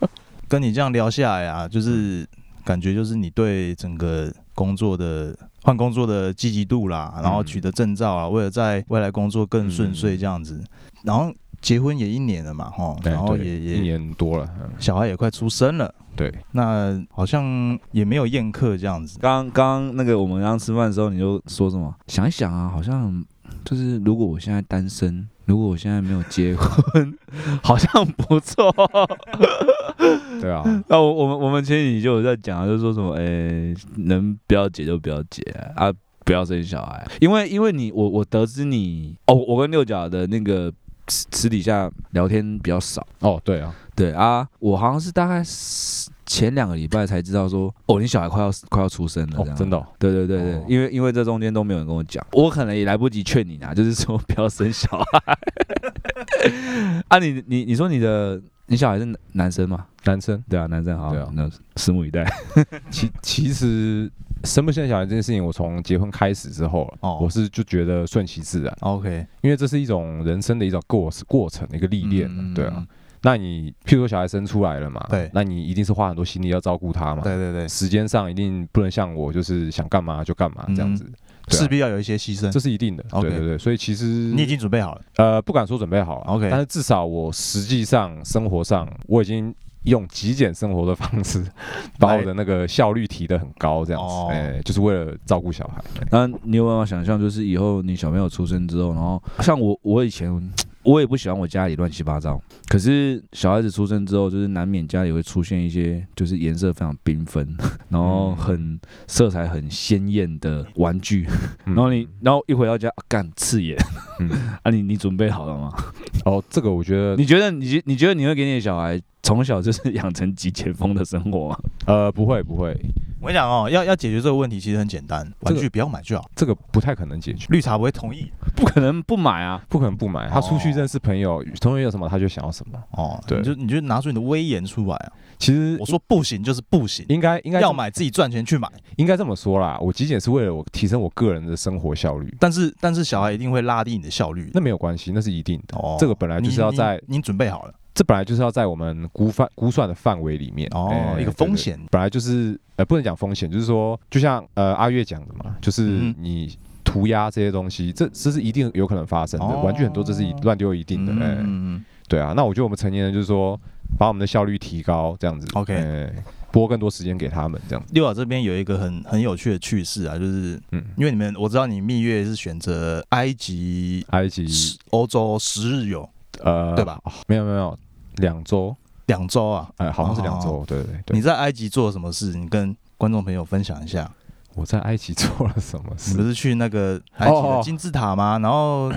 跟你这样聊下来啊，就是感觉就是你对整个工作的换工作的积极度啦，然后取得证照啊，为了在未来工作更顺遂这样子，然后结婚也一年了嘛，哈，然后也也一年多了，嗯。小孩也快出生了，对，那好像也没有宴客这样子。刚刚刚那个我们刚刚吃饭的时候，你就说什么？想一想啊，好像就是如果我现在单身，如果我现在没有结婚，(laughs) 好像不错。(laughs) 对啊，那我我们我们前几集就有在讲啊，就是说什么，诶、能不要结就不要结啊，不要生小孩，因为因为你我我得知你哦，我跟六角的那个私私底下聊天比较少，哦，对啊，对啊，我好像是大概是前两个礼拜才知道说，哦，你小孩快要快要出生了，这样，哦真的哦，对对对对，哦。因为因为这中间都没有人跟我讲，我可能也来不及劝你啊，(laughs) 就是说不要生小孩。(laughs) 啊你，你你说你的你小孩是男男生吗？男生。对啊，男生好，对啊。那拭目以待。(laughs) 其其实生不生小孩这件事情，我从结婚开始之后，哦。我是就觉得顺其自然，OK，因为这是一种人生的一种过过程的，一个历练，嗯对啊。，那你譬如说小孩生出来了嘛，对。那你一定是花很多心力要照顾他嘛，对对对，时间上一定不能像我就是想干嘛就干嘛这样子，势必要有一些牺牲。这。是一定的，对对对，所以其实你已经准备好了，呃不敢说准备好了 OK 但是至少我实际上生活上我已经用极简生活的方式，(laughs) 把我的那个效率提得很高，这样子，哦哎、就是为了照顾小孩。那你有办法想象，就是以后你小朋友出生之后，然后像我，我以前 (tsk) 我也不喜欢我家里乱七八糟，可是小孩子出生之后，就是难免家里会出现一些就是颜色非常缤纷，(laughs) 然后很色彩很鲜艳的玩具，嗯然后你然后一回到家，啊干、刺眼嗯，(laughs) 啊你！你准备好了吗？哦，这个我觉得你觉得你觉你觉得你会给你的小孩从小就是养成极简风的生活吗？呃不会不会，我跟你讲哦，要要解决这个问题其实很简单，玩具不要买就好。这个不太可能解决。绿茶不会同意不可能不买啊！不可能不买，他出去认识朋友，同学有什么他就想要什么。哦，对你就你就拿出你的威严出来啊！其实我说不行就是不行，应该应该要买自己赚钱去买。应该这么说啦，我极简是为了我提升我个人的生活效率，但是但是小孩一定会拉低你的效率。那没有关系，那是一定的。哦这个本来就是要你在你你准备好了这本来就是要在我们估范估算的范围里面哦哎一个风险。本来就是呃不能讲风险，就是说就像呃阿月讲的嘛，就是嗯你涂鸦这些东西，这这是一定有可能发生的。哦。玩具很多这是一乱丢一定的，哎、嗯嗯对啊。那我觉得我们成年人就是说把我们的效率提高，这样子 OK 哎拨更多时间给他们，这样，六岛这边有一个很很有趣的趣事啊，就是嗯，因为你们我知道你蜜月是选择埃及、埃及。十欧洲十日游呃对吧？没有没有两周，两周啊。哎，好像是两哦周，对对对。你在埃及做了什么事？你跟观众朋友分享一下。我在埃及做了什么事？你不是去那个埃及的金字塔吗？然后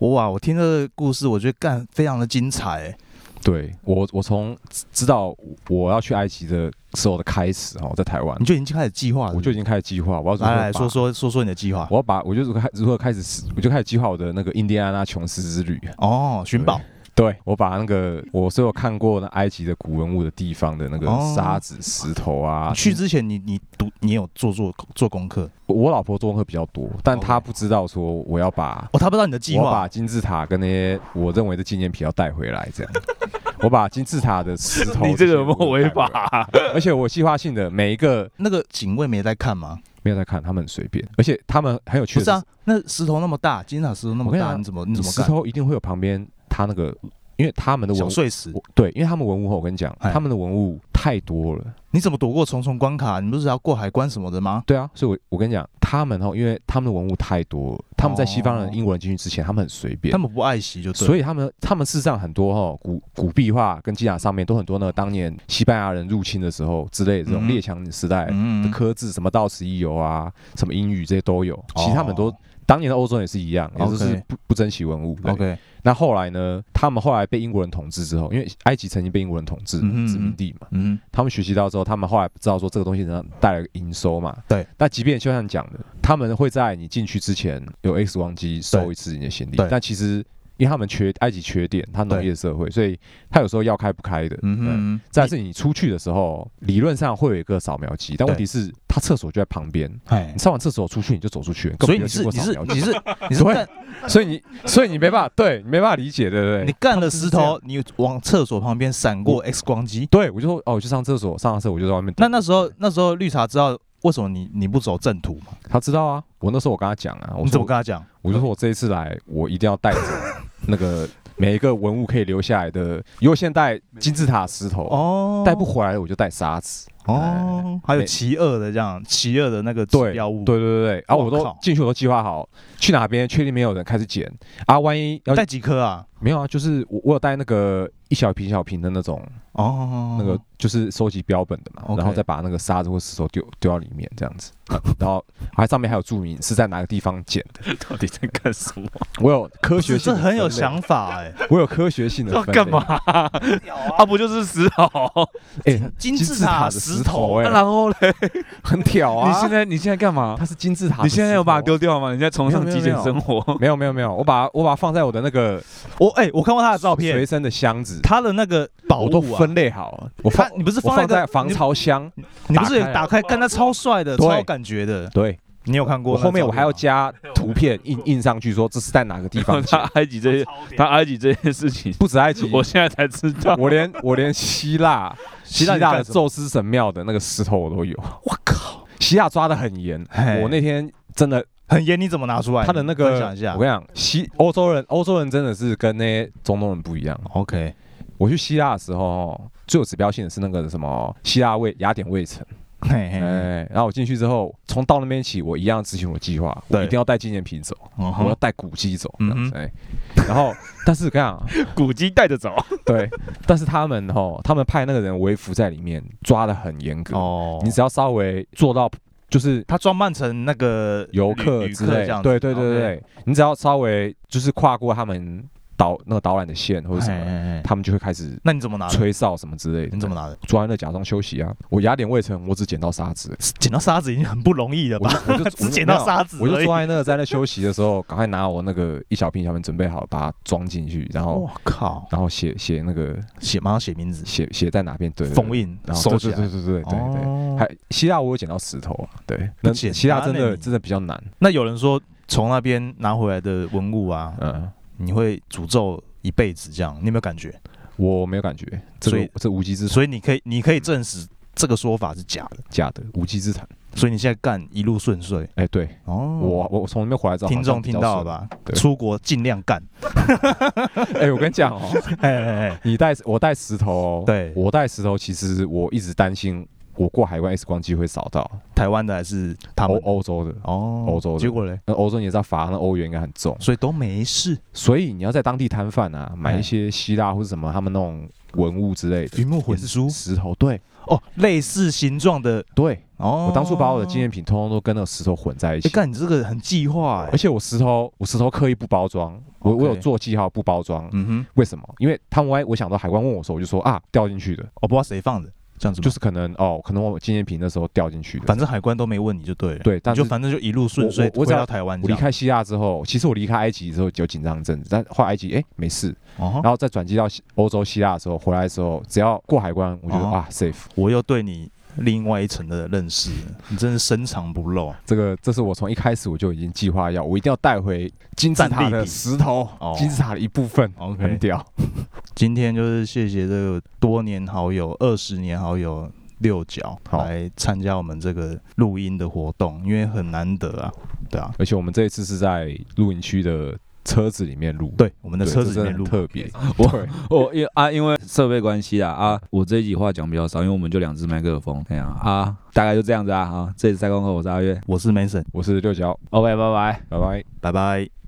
哇，我听这个故事，我觉得干非常的精彩、欸。对我，我从知知道我要去埃及的时候的开始哦，在台湾你，就已经开始计划了，我就已经开始计划，我要来来说说说说你的计划。我要把我就如何开如何开始，我就开始计划我的那个印第安纳琼斯之旅。哦，寻宝对我把那个我所有看过那埃及的古文物的地方的那个哦沙子、石头啊，去之前你你读你有做做做功课我老婆做功课比较多，但她不知道说我要把哦，她不知道你的计我把划金字塔跟那些我认为的纪念品要带回来，这样。(laughs) 我把金字塔的石头，你这个有没有违法、？而且我计划性的每一个那个警卫没在看吗？没有在看，他们很随便，而且他们很有趣的不是啊，那石头那么大，金字塔石头那么大，你你怎么你怎么石？头一定会有旁边他那个，因为他们的文物，小碎石，对，因为他们文物，我跟你讲，哎他们的文物太多了。你怎么躲过重重关卡？你不是要过海关什么的吗？对啊，所以我我跟你讲，他们哦，因为他们的文物太多了，他们在西方人、哦英国人进去之前，他们很随便他。们不爱惜就所以他们，他们事实上很多哈、古古壁画跟金字塔上面都很多那个当年西班牙人入侵的时候之类的这种嗯列强时代的嗯刻字，什么到此一游啊，什么英语这些都有。其实他们都哦当年的欧洲也是一样，也就是不不珍惜文物。OK，那后来呢？他们后来被英国人统治之后，因为埃及曾经被英国人统治殖民地嘛，嗯他们学习到之后，他们后来知道说这个东西能带来营收嘛。对。那即便就像你讲的，他们会在你进去之前有 X 光机收一次你的行李，但其实因为他们缺埃及缺电，它农业社会，所以他有时候要开不开的。嗯。嗯哼，再是你出去的时候，理论上会有一个扫描机，但问题是他厕所就在旁边，哎你，上完厕所出去你就走出去，所以你是你是你是 (laughs) 你是对干所以你所以你没办法，对你没办法理解，对不对？你干了石头，你往厕所旁边闪过 X 光机。对，我就说哦，我去上厕所，上完厕所我就在外面。那那时候那时候绿茶知道为什么你你不走正途吗？他知道啊，我那时候我跟他讲啊，我你怎么跟他讲？我就说我这一次来，我一定要带着那个每一个文物可以留下来的，因为现带金字塔石头，哦带不回来的我就带沙子。哦，还有没奇恶的这样奇恶的那个标物，对对对对，然后我都进去我都计划好去哪边，确定没有人开始捡啊，万一要带几颗啊？没有啊，就是我我有带那个一小瓶小瓶的那种，哦，那个就是收集标本的嘛，然后再把那个沙子或石头丢丢到里面这样子，然后还上面还有注明是在哪个地方捡的。(laughs) 到底在干什么？我有科学性这很有想法哎。我有科学性的要干嘛？(laughs) 啊，不就是石头？哎、金字塔的石头头哎、然后嘞，(laughs) 很屌啊！你现在你现在干嘛它？是金字塔你现在有把它丢掉吗？你在崇尚极简生活？没有没有没有，我把我把它放在我的那个我哎，我看过他的照片随，身的箱子，他的那个宝我都物啊，分类好了。我放你不是放在防潮箱，你不是打开打开，看他超帅的，超有感觉的。对你有看过我？后面我还要加 (laughs) 图片印印上去，说这是在哪个地方 (laughs) 他。埃及这些，他埃及这些事情，不止埃及，我现在才知道。我连我连希腊 (laughs) 希腊的宙斯神庙的那个石头我都有。我靠，希腊抓的很严，我那天真的很严，你怎么拿出来？他的那个我跟你讲，西欧洲人欧洲人真的是跟那些中东人不一样。OK，我去希腊的时候哦，最有指标性的是那个什么希腊卫雅典卫城，嘿嘿嘿，哎，然后我进去之后，从到那边起，我一样执行我的计划，我对一定要带纪念品走，嗯我要带古迹走，这嗯样子，哎，然后但是这样，(laughs) 古迹带着走。(laughs) 对，但是他们吼，他们派那个人为服在里面，抓的很严格，哦。你只要稍微做到，就是他装扮成那个游旅旅客之类这样，子，对对对对对，你只要稍微就是跨过他们导那个导览的线或者什么，嘿嘿嘿他们就会开始那你怎么拿的？吹哨什么之类的。你怎么拿的？坐在那假装休息啊？我雅典卫城，我只捡到沙子，捡到沙子已经很不容易了吧？我就 (laughs) 只捡到沙子我就坐在那个在那休息的时候，赶快拿我那个一小瓶一小瓶准备好，把它装进去，然后我靠，然后写写那个写马上写名字，写写在哪边，对，对封，印然后收起来。对对对对对对还希腊我有捡到石头啊，对，那希腊真的真的比较难，那有人说从那边拿回来的文物啊，嗯，你会诅咒一辈子这样，你有没有感觉？我没有感觉，这所以个这无稽之谈，所以你可以，你可以证实这个说法是假的，假的无稽之谈。所以你现在干一路顺遂。哎，对。哦，我我从那边回来之后，听众听到了吧？出国尽量干。(laughs) 哎，我跟你讲哦，(laughs) 哎哎哎，你带我带石头哦，对。我带石头，其实我一直担心我过海关 X 光机会扫到。台湾的还是他欧们？欧洲的，哦，欧洲的。结果嘞，那欧洲你也知道罚那欧元应该很重，所以都没事。所以你要在当地摊贩啊，买哎。一些希腊或者什么他们那种文物之类的，云木混珠。石头，对。哦，类似形状的。对，哦。我当初把我的纪念品通通都跟那个石头混在一哎，起。干你这个很计划哎而。且我石头，我石头刻意不包装，我 OK 我有做记号不包装，嗯哼，为什么？因为他们我我想到海关问我的时候，我就说啊掉进去的，我不知道谁放的，这样子就是可能哦，可能我纪念品那时候掉进去的。反正海关都没问你就对了。对但你就反正就一路顺遂我我我只要回到台湾。我离开希腊之后，其实我离开埃及之后有紧张一阵子，但后来埃及哎没事，然后再转机到西欧洲希腊的时候，回来的时候只要过海关，我觉得哦啊 safe。我又对你另外一层的认识，你真是深藏不露。这个这是我从一开始我就已经计划要，我一定要带回金字塔的石头哦，金字塔的一部分，OK。很屌。今天就是谢谢这个多年好友、二十年好友六角来参加我们这个录音的活动，因为很难得啊，对啊，而且我们这一次是在露营区的车子里面录，对，我们的对，车子很，特别。(laughs) 我对我因啊，因为设备关系啊啊，我这一集话讲比较少，因为我们就两只麦克风，这样啊，大概就这样子啊啊，这里是赛功课，我是阿月我是 Mason，我是六角，，OK，拜拜。拜拜。拜拜。